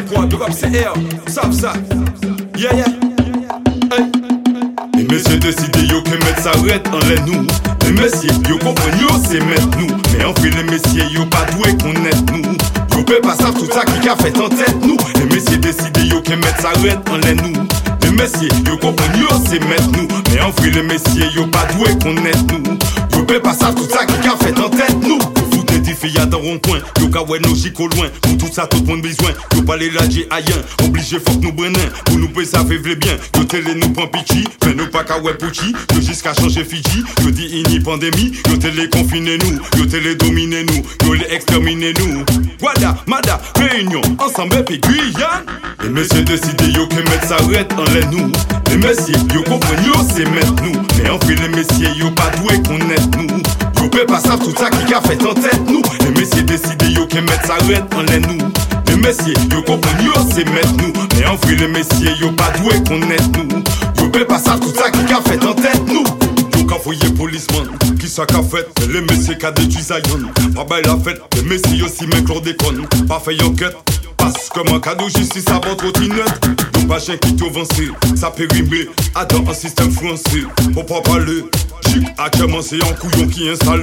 big one, big up CR, Sapsa, yeah yeah, hey. Mè se deside yo ke met sa ret an ren nou Mè mesye yo kompren yo se met nou Mè anfri le mesye yo pa dwe konet nou Yo pe pa sav tout sa ki ka fet an tet nou Mè mesye deside yo ke met sa ret an ren nou Mè mesye yo kompren yo se met nou Mè anfri le mesye yo pa dwe konet nou Yo pe pa sav tout sa ki ka fet an tet nou filles dans rond-point, yo ka ouais nos chic au loin. Pour tout ça tout le monde besoin. Yo pas les lagés ailleurs. Obligé faut que nous brennen. Pour nous payer ça fait bien. Yo télé nous prend pichi. Mais nous pas qu'à ouais pouchi. Jusqu'à changer Fiji. Yo dit ini pandémie. Yo télé confiné nous. Yo télé dominé nous. Yo les exterminé nous. Guada, Mada, Réunion, ensemble puis Guyane. Les messieurs décident yo que mettre ça arrête en les nous. Les messieurs yo comprennent yo c'est mettre nous. Mais en fait les messieurs yo pas doué connaître nous. Yo peut pas savoir tout ça qui a fait en tête nous. Yo que ça en les nous. Les messieurs yo comprennent yo c'est mettre nous. Mais en fait les messieurs yo pas doué connaître nous. Yo peut pas savoir tout ça qui a fait en tête nous. Yo qu'a foyer policeman, qui ça qu'a fait? Les messieurs qu'a détruit Zion Pas belle la fête, les messieurs aussi mais chlordécone Pas fait enquête, passe comme un cadeau justice avant trottinette Donc pas chien qui t'avancé, ça périmé Attends un système français, faut pas parler Chic a commencé en couillon qui installe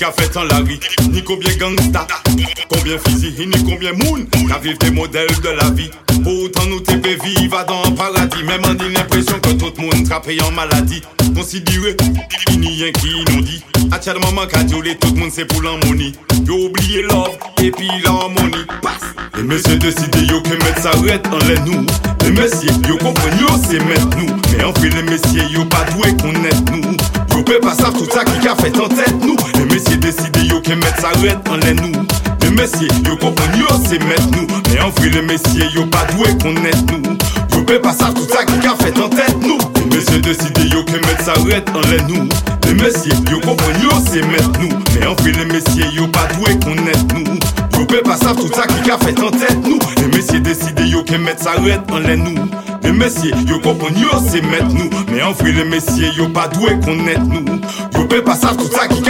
qui qui a fait en la rue Ni combien gangsta Combien physique ni combien moun Qu'a vivre des modèles de la vie. Pour autant nous t'es dans un paradis. Même on dit l'impression que tout le monde trappe en maladie. Considéré, il n'y a qui nous dit. Actuellement, qu'a tout le monde c'est pour l'harmonie. Yo oublié love et puis l'harmonie. Passe. Les messieurs décident yo que mettre ça arrête en les nous. Les messieurs yo comprennent yo c'est mettre nous. Mais en fait les messieurs yo pas doué connaître nous. Yo peut pas savoir tout ça qui a fait en tête nous mesye deside yo ke met sa red an len nou Le mesye yo kompon yo se met nou Me an vri le mesye yo pa dwe konet nou Yo pe pa sa tout sa ki ka fet an tet nou Le mesye deside yo ke met sa red an len nou Le mesye yo kompon yo se met nou Me an vri le mesye yo pa dwe konet nou Yo pe pa sa tout sa ki ka fet an tet nou Le mesye deside yo ke met sa red an len nou Le mesye yo kompon yo se met nou Me an vri le mesye yo pa dwe konet nou Yo pe pa sa tout sa ki ka fet an tet nou